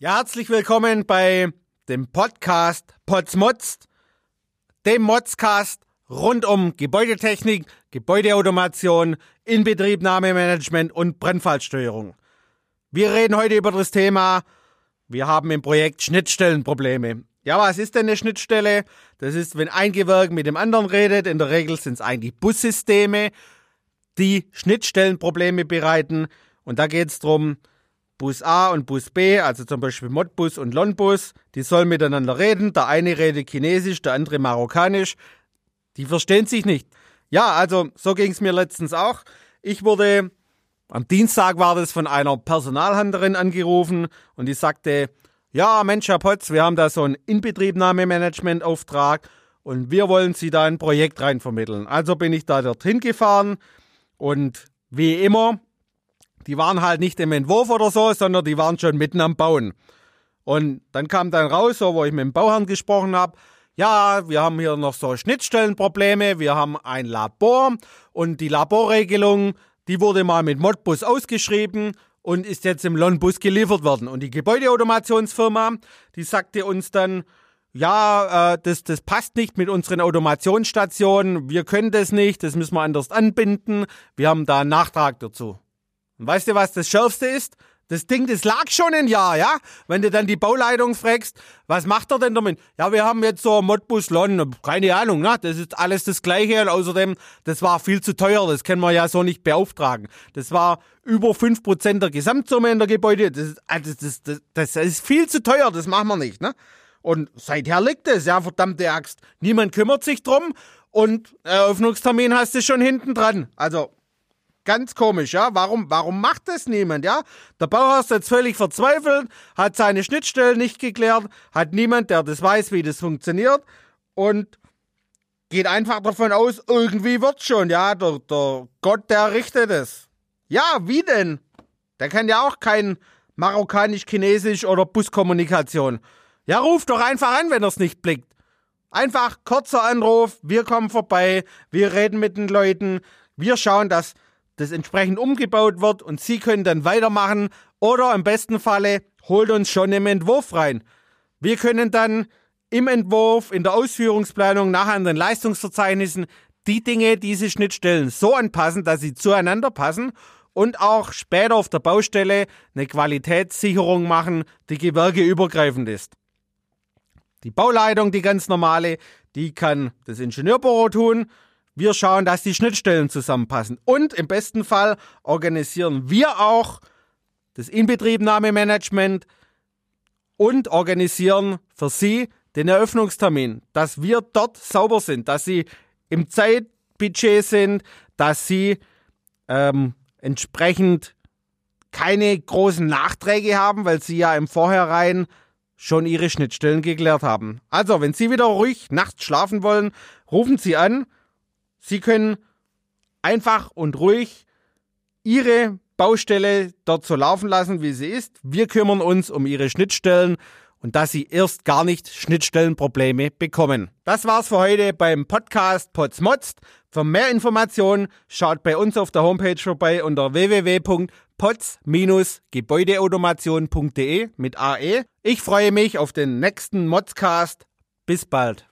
Ja, herzlich willkommen bei dem Podcast Potsmotzt, dem Motzcast rund um Gebäudetechnik, Gebäudeautomation, Inbetriebnahmemanagement und Brennfallsteuerung. Wir reden heute über das Thema, wir haben im Projekt Schnittstellenprobleme. Ja, was ist denn eine Schnittstelle? Das ist, wenn ein Gewerk mit dem anderen redet. In der Regel sind es eigentlich Bussysteme, die Schnittstellenprobleme bereiten. Und da geht es darum, Bus A und Bus B, also zum Beispiel Modbus und Lonbus, die sollen miteinander reden. Der eine redet Chinesisch, der andere Marokkanisch. Die verstehen sich nicht. Ja, also so ging es mir letztens auch. Ich wurde, am Dienstag war das von einer Personalhandlerin angerufen und die sagte, ja Mensch, Herr Potz, wir haben da so einen Inbetriebnahmemanagementauftrag und wir wollen Sie da ein Projekt reinvermitteln. Also bin ich da dorthin gefahren und wie immer die waren halt nicht im Entwurf oder so, sondern die waren schon mitten am Bauen. Und dann kam dann raus, so wo ich mit dem Bauherrn gesprochen habe, ja, wir haben hier noch so Schnittstellenprobleme, wir haben ein Labor und die Laborregelung, die wurde mal mit Modbus ausgeschrieben und ist jetzt im Lonbus geliefert worden. Und die Gebäudeautomationsfirma, die sagte uns dann, ja, äh, das, das passt nicht mit unseren Automationsstationen, wir können das nicht, das müssen wir anders anbinden, wir haben da einen Nachtrag dazu. Und weißt du, was das Schärfste ist? Das Ding, das lag schon ein Jahr, ja? Wenn du dann die Bauleitung fragst, was macht er denn damit? Ja, wir haben jetzt so Modbus Lon, keine Ahnung, ne? Das ist alles das Gleiche und außerdem, das war viel zu teuer, das können wir ja so nicht beauftragen. Das war über 5% der Gesamtsumme in der Gebäude, das ist, also das, das, das, das ist viel zu teuer, das machen wir nicht, ne? Und seither liegt es, ja, verdammte Axt. Niemand kümmert sich drum und Eröffnungstermin hast du schon hinten dran. Also, Ganz komisch, ja. Warum, warum macht das niemand, ja? Der Bauhaus ist jetzt völlig verzweifelt, hat seine Schnittstellen nicht geklärt, hat niemand, der das weiß, wie das funktioniert und geht einfach davon aus, irgendwie wird's schon, ja. Der, der Gott, der richtet es. Ja, wie denn? Der kann ja auch kein Marokkanisch, Chinesisch oder Buskommunikation. Ja, ruf doch einfach an, wenn er's nicht blickt. Einfach kurzer Anruf, wir kommen vorbei, wir reden mit den Leuten, wir schauen, dass das entsprechend umgebaut wird und Sie können dann weitermachen oder im besten Falle holt uns schon im Entwurf rein. Wir können dann im Entwurf, in der Ausführungsplanung, nachher in den Leistungsverzeichnissen die Dinge, diese Schnittstellen so anpassen, dass sie zueinander passen und auch später auf der Baustelle eine Qualitätssicherung machen, die gewerkeübergreifend ist. Die Bauleitung, die ganz normale, die kann das Ingenieurbüro tun wir schauen, dass die Schnittstellen zusammenpassen. Und im besten Fall organisieren wir auch das Inbetriebnahmemanagement und organisieren für Sie den Eröffnungstermin, dass wir dort sauber sind, dass Sie im Zeitbudget sind, dass Sie ähm, entsprechend keine großen Nachträge haben, weil Sie ja im Vorhinein schon Ihre Schnittstellen geklärt haben. Also, wenn Sie wieder ruhig nachts schlafen wollen, rufen Sie an Sie können einfach und ruhig Ihre Baustelle dort so laufen lassen, wie sie ist. Wir kümmern uns um Ihre Schnittstellen und dass Sie erst gar nicht Schnittstellenprobleme bekommen. Das war's für heute beim Podcast Potsmotzt. Für mehr Informationen schaut bei uns auf der Homepage vorbei unter www.potz-gebäudeautomation.de mit AE. Ich freue mich auf den nächsten Modscast. Bis bald.